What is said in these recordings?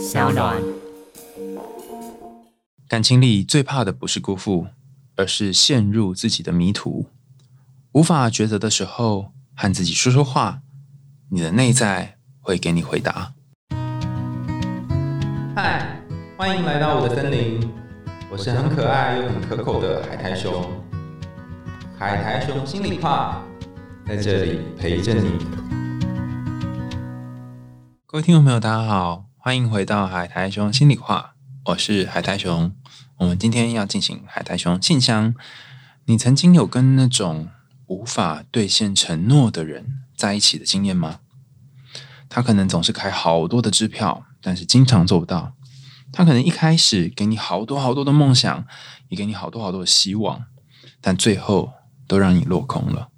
小暖。感情里最怕的不是辜负，而是陷入自己的迷途，无法抉择的时候，和自己说说话，你的内在会给你回答。嗨，欢迎来到我的森林，我是很可爱又很可口的海苔熊。海苔熊心里话，在这里陪着你。各位听众朋友，大家好，欢迎回到海苔熊心里话，我是海苔熊。我们今天要进行海苔熊信箱。你曾经有跟那种无法兑现承诺的人在一起的经验吗？他可能总是开好多的支票，但是经常做不到。他可能一开始给你好多好多的梦想，也给你好多好多的希望，但最后都让你落空了。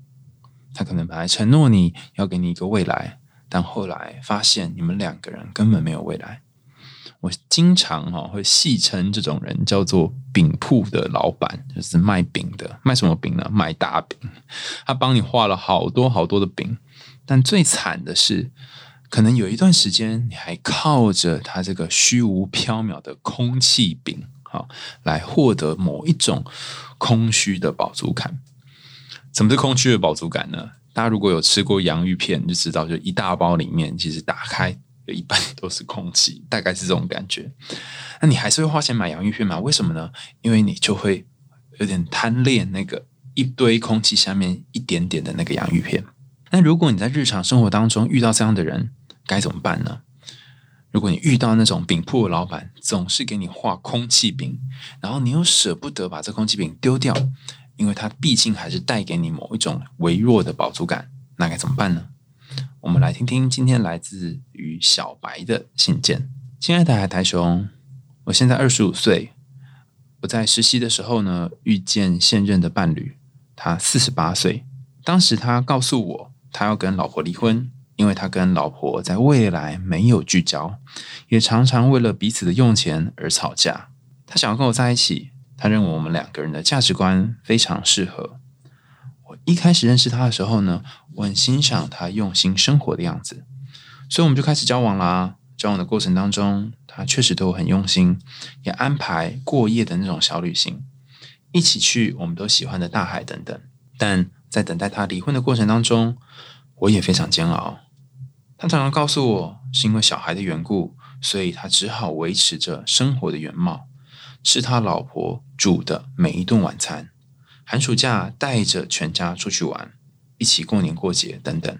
他可能本来承诺你要给你一个未来，但后来发现你们两个人根本没有未来。我经常哈会戏称这种人叫做饼铺的老板，就是卖饼的。卖什么饼呢？卖大饼。他帮你画了好多好多的饼，但最惨的是，可能有一段时间你还靠着他这个虚无缥缈的空气饼，哈，来获得某一种空虚的饱足感。什么是空虚的饱足感呢？大家如果有吃过洋芋片，就知道，就一大包里面其实打开。有一半都是空气，大概是这种感觉。那你还是会花钱买洋芋片吗？为什么呢？因为你就会有点贪恋那个一堆空气下面一点点的那个洋芋片。那如果你在日常生活当中遇到这样的人，该怎么办呢？如果你遇到那种饼铺的老板，总是给你画空气饼，然后你又舍不得把这空气饼丢掉，因为它毕竟还是带给你某一种微弱的饱足感，那该怎么办呢？我们来听听今天来自于小白的信件。亲爱的海苔熊，我现在二十五岁。我在实习的时候呢，遇见现任的伴侣，他四十八岁。当时他告诉我，他要跟老婆离婚，因为他跟老婆在未来没有聚焦，也常常为了彼此的用钱而吵架。他想要跟我在一起，他认为我们两个人的价值观非常适合。我一开始认识他的时候呢。我很欣赏他用心生活的样子，所以我们就开始交往啦。交往的过程当中，他确实对我很用心，也安排过夜的那种小旅行，一起去我们都喜欢的大海等等。但在等待他离婚的过程当中，我也非常煎熬。他常常告诉我，是因为小孩的缘故，所以他只好维持着生活的原貌，是他老婆煮的每一顿晚餐，寒暑假带着全家出去玩。一起过年过节等等。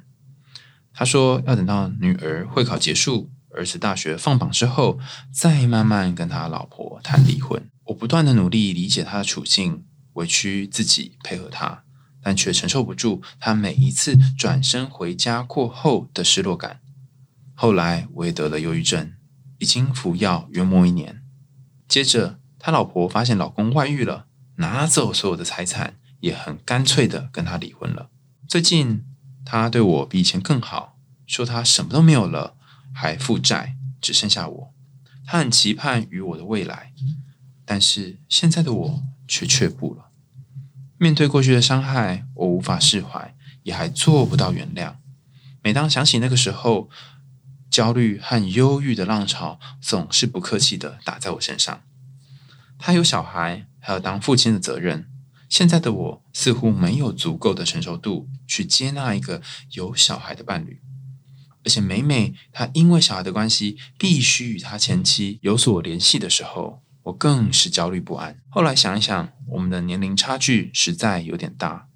他说要等到女儿会考结束，儿子大学放榜之后，再慢慢跟他老婆谈离婚。我不断的努力理解他的处境，委屈自己配合他，但却承受不住他每一次转身回家过后的失落感。后来我也得了忧郁症，已经服药约莫一年。接着他老婆发现老公外遇了，拿走所有的财产，也很干脆的跟他离婚了。最近他对我比以前更好，说他什么都没有了，还负债，只剩下我。他很期盼与我的未来，但是现在的我却却步了。面对过去的伤害，我无法释怀，也还做不到原谅。每当想起那个时候，焦虑和忧郁的浪潮总是不客气的打在我身上。他有小孩，还有当父亲的责任。现在的我似乎没有足够的成熟度去接纳一个有小孩的伴侣，而且每每他因为小孩的关系必须与他前妻有所联系的时候，我更是焦虑不安。后来想一想，我们的年龄差距实在有点大，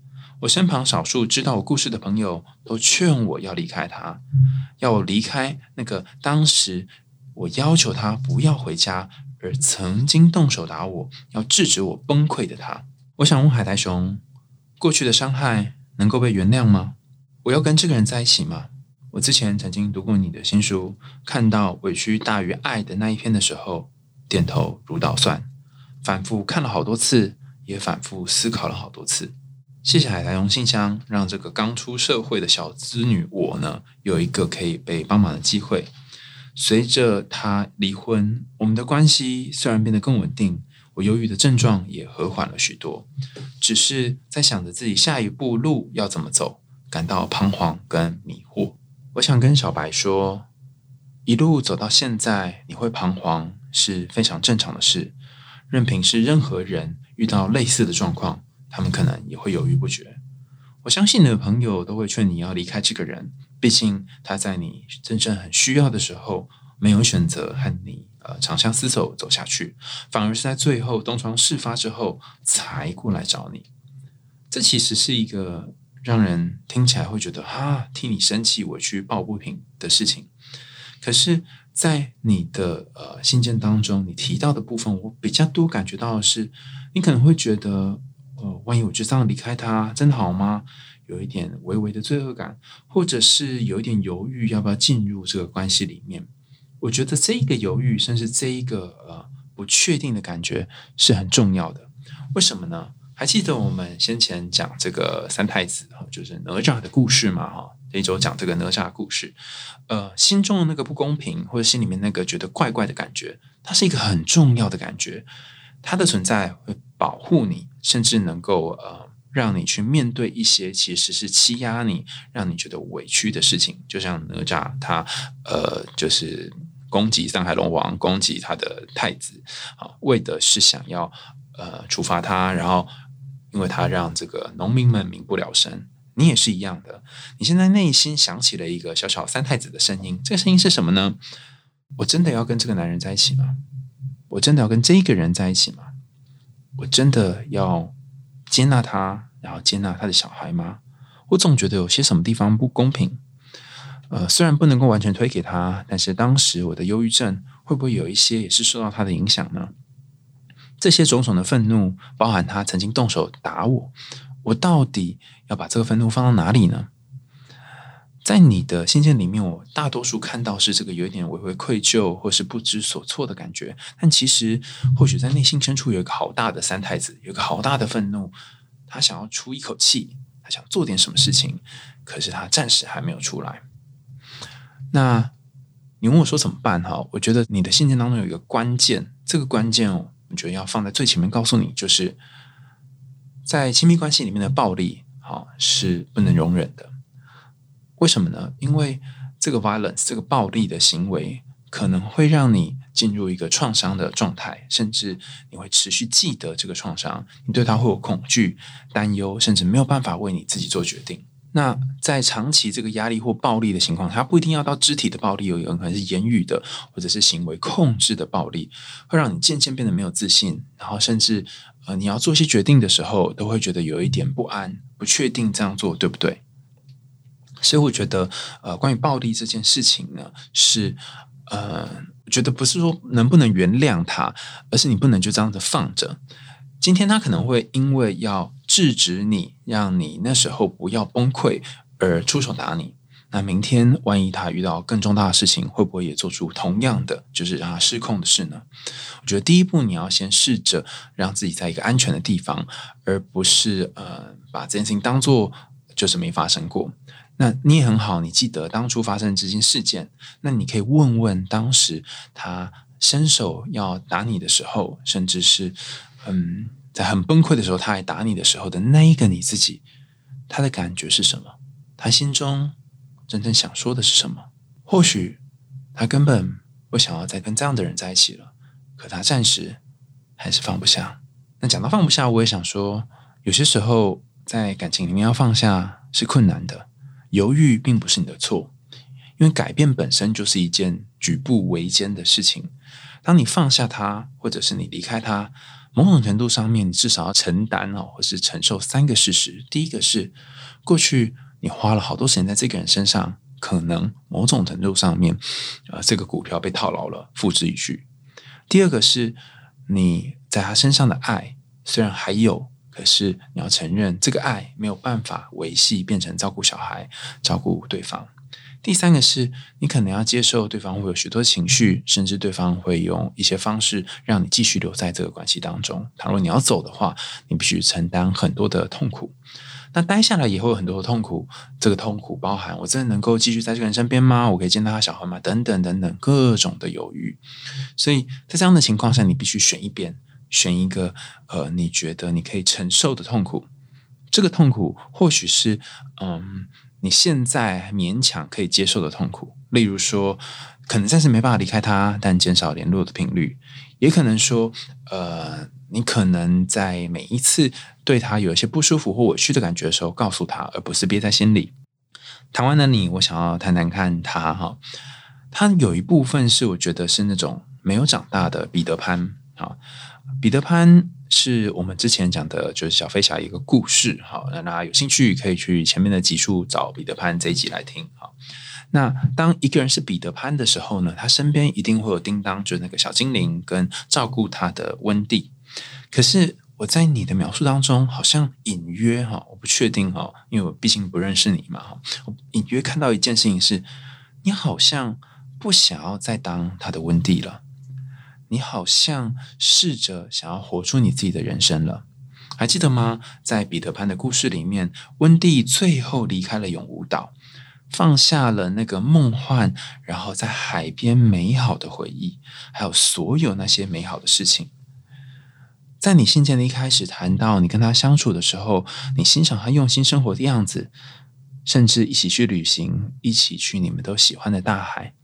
我身旁少数知道我故事的朋友都劝我要离开他，要我离开那个当时我要求他不要回家，而曾经动手打我要制止我崩溃的他。我想问海苔熊：过去的伤害能够被原谅吗？我要跟这个人在一起吗？我之前曾经读过你的新书，看到委屈大于爱的那一篇的时候，点头如捣蒜，反复看了好多次，也反复思考了好多次。谢谢海苔熊信箱，让这个刚出社会的小资女我呢，有一个可以被帮忙的机会。随着他离婚，我们的关系虽然变得更稳定。我忧郁的症状也和缓了许多，只是在想着自己下一步路要怎么走，感到彷徨跟迷惑。我想跟小白说，一路走到现在，你会彷徨是非常正常的事。任凭是任何人遇到类似的状况，他们可能也会犹豫不决。我相信你的朋友都会劝你要离开这个人，毕竟他在你真正很需要的时候，没有选择和你呃长相厮守走下去，反而是在最后东窗事发之后才过来找你。这其实是一个让人听起来会觉得啊，替你生气、委屈、抱不平的事情。可是，在你的呃信件当中，你提到的部分，我比较多感觉到的是，你可能会觉得，呃，万一我就这样离开他，真的好吗？有一点微微的罪恶感，或者是有一点犹豫，要不要进入这个关系里面？我觉得这一个犹豫，甚至这一个呃不确定的感觉是很重要的。为什么呢？还记得我们先前讲这个三太子哈就是哪吒的故事嘛？哈，这一周讲这个哪吒故事，呃，心中的那个不公平，或者心里面那个觉得怪怪的感觉，它是一个很重要的感觉，它的存在会保护你，甚至能够呃让你去面对一些其实是欺压你、让你觉得委屈的事情。就像哪吒他呃，就是攻击上海龙王，攻击他的太子，啊，为的是想要呃处罚他，然后。因为他让这个农民们民不聊生，你也是一样的。你现在内心想起了一个小小三太子的声音，这个声音是什么呢？我真的要跟这个男人在一起吗？我真的要跟这个人在一起吗？我真的要接纳他，然后接纳他的小孩吗？我总觉得有些什么地方不公平。呃，虽然不能够完全推给他，但是当时我的忧郁症会不会有一些也是受到他的影响呢？这些种种的愤怒，包含他曾经动手打我，我到底要把这个愤怒放到哪里呢？在你的信件里面，我大多数看到是这个有一点微微愧疚或是不知所措的感觉，但其实或许在内心深处有一个好大的三太子，有一个好大的愤怒，他想要出一口气，他想做点什么事情，可是他暂时还没有出来。那你问我说怎么办？哈，我觉得你的信件当中有一个关键，这个关键哦。我觉得要放在最前面，告诉你，就是在亲密关系里面的暴力，哈是不能容忍的。为什么呢？因为这个 violence 这个暴力的行为，可能会让你进入一个创伤的状态，甚至你会持续记得这个创伤，你对他会有恐惧、担忧，甚至没有办法为你自己做决定。那在长期这个压力或暴力的情况，它不一定要到肢体的暴力，有可能是言语的，或者是行为控制的暴力，会让你渐渐变得没有自信，然后甚至呃，你要做一些决定的时候，都会觉得有一点不安、不确定这样做对不对？所以我觉得，呃，关于暴力这件事情呢，是呃，觉得不是说能不能原谅他，而是你不能就这样子放着。今天他可能会因为要。制止你，让你那时候不要崩溃而出手打你。那明天万一他遇到更重大的事情，会不会也做出同样的，就是让他失控的事呢？我觉得第一步你要先试着让自己在一个安全的地方，而不是呃把这件事情当做就是没发生过。那你也很好，你记得当初发生这件事件，那你可以问问当时他伸手要打你的时候，甚至是嗯。在很崩溃的时候，他还打你的时候的那一个你自己，他的感觉是什么？他心中真正想说的是什么？或许他根本不想要再跟这样的人在一起了，可他暂时还是放不下。那讲到放不下，我也想说，有些时候在感情里面要放下是困难的，犹豫并不是你的错，因为改变本身就是一件举步维艰的事情。当你放下他，或者是你离开他。某种程度上面，你至少要承担哦，或是承受三个事实。第一个是，过去你花了好多时间在这个人身上，可能某种程度上面，呃，这个股票被套牢了，付之一炬。第二个是，你在他身上的爱虽然还有，可是你要承认，这个爱没有办法维系，变成照顾小孩、照顾对方。第三个是你可能要接受对方会有许多情绪，甚至对方会用一些方式让你继续留在这个关系当中。倘若你要走的话，你必须承担很多的痛苦。那待下来也会有很多的痛苦，这个痛苦包含我真的能够继续在这个人身边吗？我可以见到他小孩吗？等等等等，各种的犹豫。所以在这样的情况下，你必须选一边，选一个呃，你觉得你可以承受的痛苦。这个痛苦或许是嗯。你现在勉强可以接受的痛苦，例如说，可能暂时没办法离开他，但减少联络的频率，也可能说，呃，你可能在每一次对他有一些不舒服或委屈的感觉的时候，告诉他，而不是憋在心里。谈完了你，我想要谈谈看他哈，他有一部分是我觉得是那种没有长大的彼得潘好，彼得潘是我们之前讲的就是小飞侠一个故事，好，那大家有兴趣可以去前面的集数找彼得潘这一集来听哈。那当一个人是彼得潘的时候呢，他身边一定会有叮当，就是那个小精灵跟照顾他的温蒂。可是我在你的描述当中，好像隐约哈，我不确定哈，因为我毕竟不认识你嘛哈。我隐约看到一件事情是，你好像不想要再当他的温蒂了，你好像试着想要活出你自己的人生了。还记得吗？在彼得潘的故事里面，温蒂最后离开了永无岛。放下了那个梦幻，然后在海边美好的回忆，还有所有那些美好的事情。在你信件的一开始谈到你跟他相处的时候，你欣赏他用心生活的样子，甚至一起去旅行，一起去你们都喜欢的大海。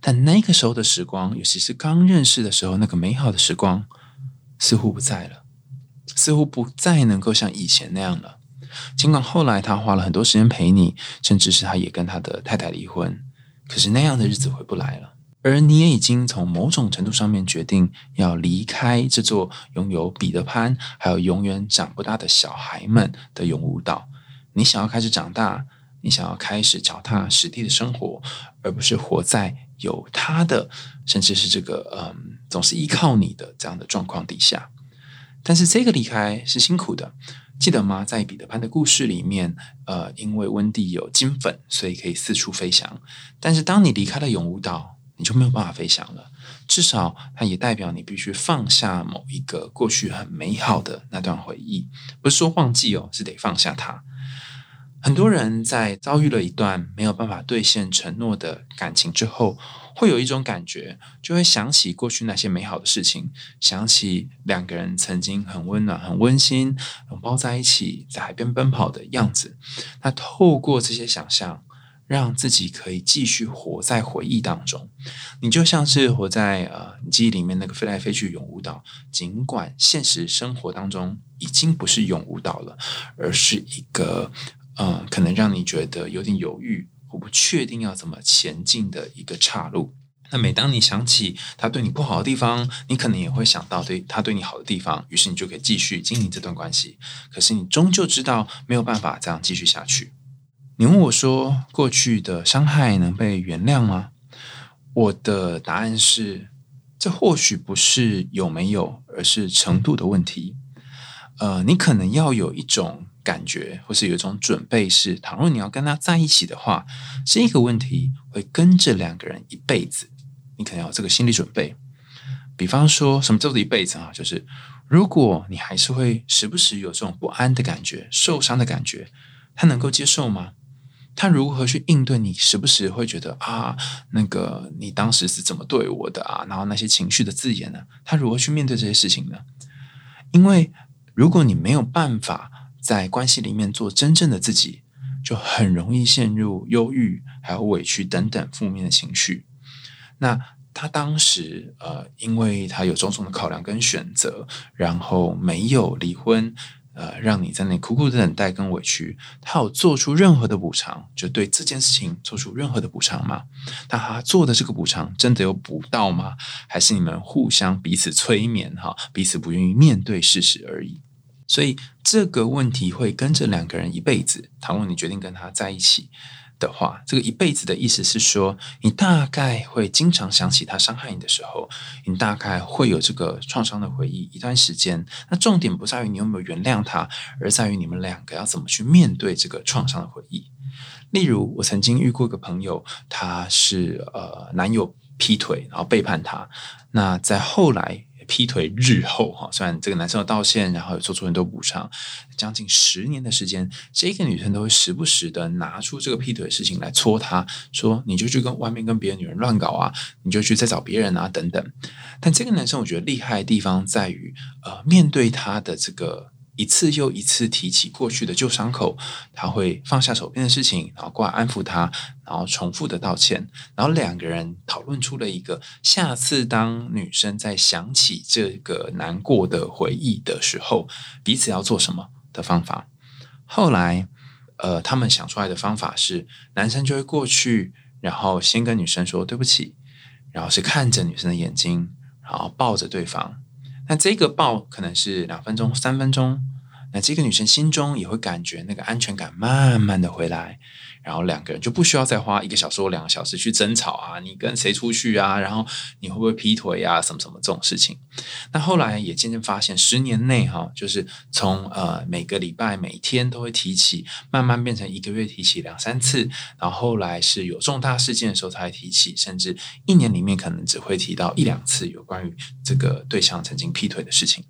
但那个时候的时光，尤其是刚认识的时候，那个美好的时光似乎不在了，似乎不再能够像以前那样了。尽管后来他花了很多时间陪你，甚至是他也跟他的太太离婚，可是那样的日子回不来了。而你也已经从某种程度上面决定要离开这座拥有彼得潘还有永远长不大的小孩们的永无岛。你想要开始长大，你想要开始脚踏实地的生活，而不是活在有他的，甚至是这个嗯总是依靠你的这样的状况底下。但是这个离开是辛苦的。记得吗？在彼得潘的故事里面，呃，因为温蒂有金粉，所以可以四处飞翔。但是当你离开了永无岛，你就没有办法飞翔了。至少它也代表你必须放下某一个过去很美好的那段回忆，不是说忘记哦，是得放下它。很多人在遭遇了一段没有办法兑现承诺的感情之后。会有一种感觉，就会想起过去那些美好的事情，想起两个人曾经很温暖、很温馨，拥抱在一起，在海边奔跑的样子。那透过这些想象，让自己可以继续活在回忆当中。你就像是活在呃记忆里面那个飞来飞去的永无岛，尽管现实生活当中已经不是永无岛了，而是一个呃可能让你觉得有点犹豫。我不确定要怎么前进的一个岔路。那每当你想起他对你不好的地方，你可能也会想到对他对你好的地方，于是你就可以继续经营这段关系。可是你终究知道没有办法这样继续下去。你问我说，过去的伤害能被原谅吗？我的答案是，这或许不是有没有，而是程度的问题。呃，你可能要有一种。感觉，或是有一种准备，是倘若你要跟他在一起的话，这个问题会跟着两个人一辈子。你可能要有这个心理准备。比方说，什么叫做一辈子啊？就是如果你还是会时不时有这种不安的感觉、受伤的感觉，他能够接受吗？他如何去应对你时不时会觉得啊，那个你当时是怎么对我的啊？然后那些情绪的字眼呢？他如何去面对这些事情呢？因为如果你没有办法。在关系里面做真正的自己，就很容易陷入忧郁、还有委屈等等负面的情绪。那他当时呃，因为他有种种的考量跟选择，然后没有离婚，呃，让你在那苦苦的等待跟委屈。他有做出任何的补偿，就对这件事情做出任何的补偿吗？那他做的这个补偿真的有补到吗？还是你们互相彼此催眠哈，彼此不愿意面对事实而已？所以这个问题会跟着两个人一辈子。倘若你决定跟他在一起的话，这个一辈子的意思是说，你大概会经常想起他伤害你的时候，你大概会有这个创伤的回忆一段时间。那重点不在于你有没有原谅他，而在于你们两个要怎么去面对这个创伤的回忆。例如，我曾经遇过一个朋友，他是呃男友劈腿，然后背叛他。那在后来。劈腿日后哈，虽然这个男生有道歉，然后有做出很多补偿，将近十年的时间，这个女生都会时不时的拿出这个劈腿的事情来戳他，说你就去跟外面跟别的女人乱搞啊，你就去再找别人啊等等。但这个男生我觉得厉害的地方在于，呃，面对他的这个一次又一次提起过去的旧伤口，他会放下手边的事情，然后过来安抚他，然后重复的道歉，然后两个人讨论出了一个下次当女生在想起这个难过的回忆的时候，彼此要做什么的方法。后来，呃，他们想出来的方法是，男生就会过去，然后先跟女生说对不起，然后是看着女生的眼睛，然后抱着对方。那这个报可能是两分钟、三分钟，那这个女生心中也会感觉那个安全感慢慢的回来，然后两个人就不需要再花一个小时或两个小时去争吵啊，你跟谁出去啊，然后你会不会劈腿啊，什么什么这种事情。那后来也渐渐发现，十年内哈，就是从呃每个礼拜每天都会提起，慢慢变成一个月提起两三次，然后后来是有重大事件的时候才提起，甚至一年里面可能只会提到一两次有关于这个对象曾经劈腿的事情。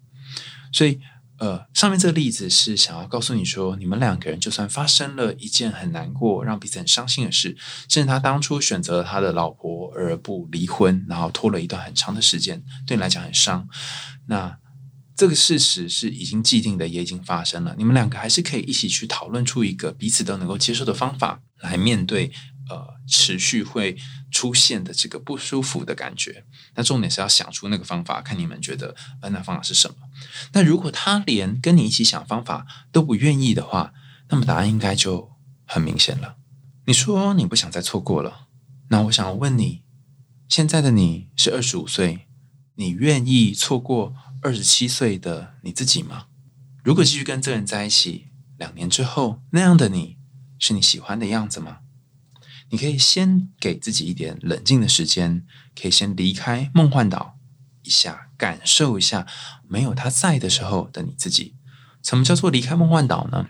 所以呃，上面这个例子是想要告诉你说，你们两个人就算发生了一件很难过、让彼此很伤心的事，甚至他当初选择了他的老婆而不离婚，然后拖了一段很长的时间，对你来讲很伤。那这个事实是已经既定的，也已经发生了。你们两个还是可以一起去讨论出一个彼此都能够接受的方法来面对。呃，持续会出现的这个不舒服的感觉，那重点是要想出那个方法，看你们觉得呃那方法是什么。那如果他连跟你一起想方法都不愿意的话，那么答案应该就很明显了。你说你不想再错过了，那我想问你，现在的你是二十五岁，你愿意错过二十七岁的你自己吗？如果继续跟这个人在一起，两年之后那样的你是你喜欢的样子吗？你可以先给自己一点冷静的时间，可以先离开梦幻岛一下，感受一下没有他在的时候的你自己。什么叫做离开梦幻岛呢？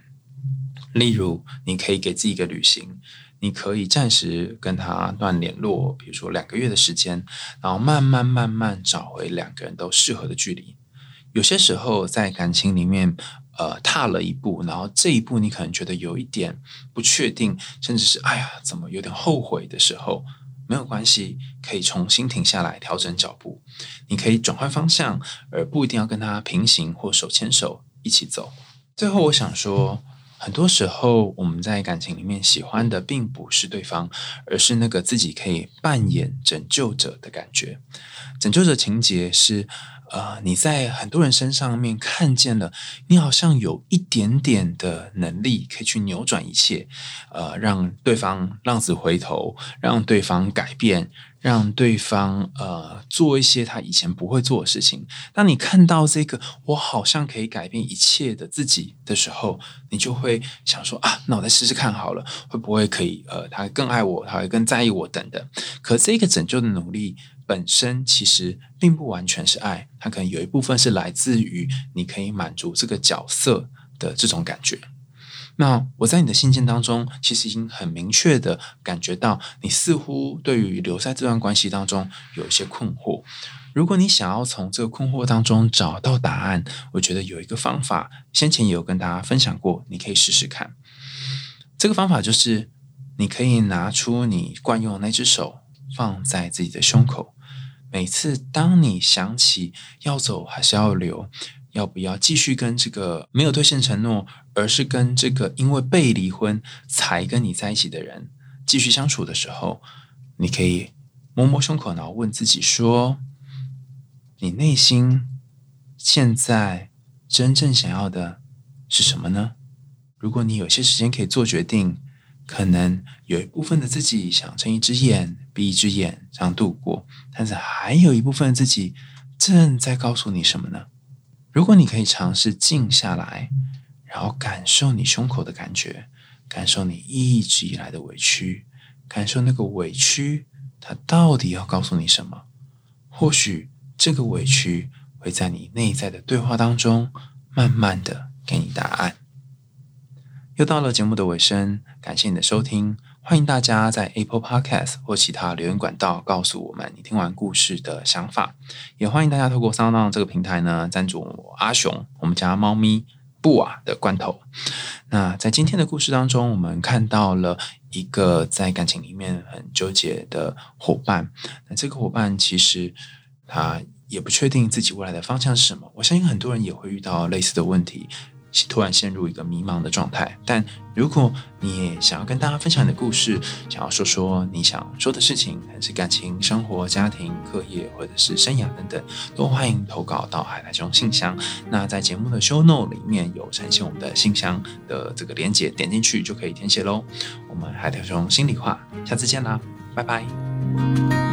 例如，你可以给自己一个旅行，你可以暂时跟他断联络，比如说两个月的时间，然后慢慢慢慢找回两个人都适合的距离。有些时候在感情里面。呃，踏了一步，然后这一步你可能觉得有一点不确定，甚至是哎呀，怎么有点后悔的时候，没有关系，可以重新停下来，调整脚步。你可以转换方向，而不一定要跟他平行或手牵手一起走。最后，我想说，很多时候我们在感情里面喜欢的并不是对方，而是那个自己可以扮演拯救者的感觉。拯救者情节是。呃，你在很多人身上面看见了，你好像有一点点的能力可以去扭转一切，呃，让对方浪子回头，让对方改变，让对方呃做一些他以前不会做的事情。当你看到这个我好像可以改变一切的自己的时候，你就会想说啊，那我再试试看好了，会不会可以？呃，他更爱我，他会更在意我等等。可这个拯救的努力。本身其实并不完全是爱，它可能有一部分是来自于你可以满足这个角色的这种感觉。那我在你的信件当中，其实已经很明确的感觉到，你似乎对于留在这段关系当中有一些困惑。如果你想要从这个困惑当中找到答案，我觉得有一个方法，先前也有跟大家分享过，你可以试试看。这个方法就是，你可以拿出你惯用的那只手，放在自己的胸口。每次当你想起要走还是要留，要不要继续跟这个没有兑现承诺，而是跟这个因为被离婚才跟你在一起的人继续相处的时候，你可以摸摸胸口，然后问自己说：你内心现在真正想要的是什么呢？如果你有些时间可以做决定，可能有一部分的自己想睁一只眼。闭一只眼这样度过，但是还有一部分的自己正在告诉你什么呢？如果你可以尝试静下来，然后感受你胸口的感觉，感受你一直以来的委屈，感受那个委屈，它到底要告诉你什么？或许这个委屈会在你内在的对话当中，慢慢的给你答案。又到了节目的尾声，感谢你的收听。欢迎大家在 Apple Podcast 或其他留言管道告诉我们你听完故事的想法，也欢迎大家透过 Sound 这个平台呢赞助我阿雄我们家猫咪布瓦的罐头。那在今天的故事当中，我们看到了一个在感情里面很纠结的伙伴。那这个伙伴其实他也不确定自己未来的方向是什么。我相信很多人也会遇到类似的问题。突然陷入一个迷茫的状态。但如果你也想要跟大家分享你的故事，想要说说你想说的事情，还是感情、生活、家庭、课业，或者是生涯等等，都欢迎投稿到海苔熊信箱。那在节目的 show note 里面有呈现我们的信箱的这个连接，点进去就可以填写喽。我们海苔熊心里话，下次见啦，拜拜。